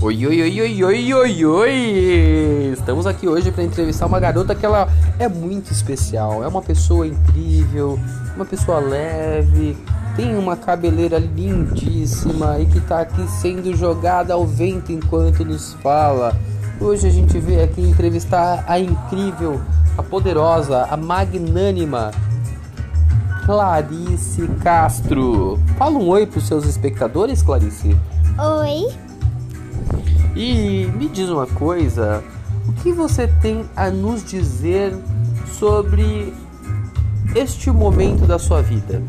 Oi, oi, oi, oi, oi, oi, oi! Estamos aqui hoje para entrevistar uma garota que ela é muito especial. É uma pessoa incrível, uma pessoa leve, tem uma cabeleira lindíssima e que está aqui sendo jogada ao vento enquanto nos fala. Hoje a gente veio aqui entrevistar a incrível, a poderosa, a magnânima Clarice Castro. Fala um oi para os seus espectadores, Clarice. Oi. E me diz uma coisa, o que você tem a nos dizer sobre este momento da sua vida?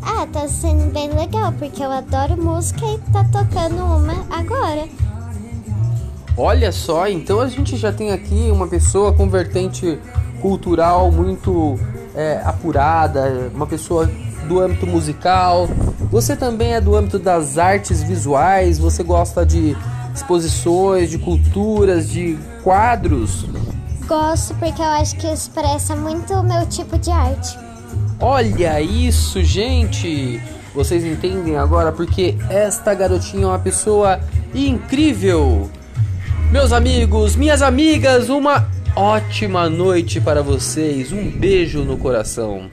Ah, tá sendo bem legal, porque eu adoro música e tá tocando uma agora. Olha só, então a gente já tem aqui uma pessoa com vertente cultural muito é, apurada, uma pessoa do âmbito musical. Você também é do âmbito das artes visuais, você gosta de exposições, de culturas, de quadros? Gosto porque eu acho que expressa muito o meu tipo de arte. Olha isso, gente! Vocês entendem agora porque esta garotinha é uma pessoa incrível. Meus amigos, minhas amigas, uma ótima noite para vocês. Um beijo no coração.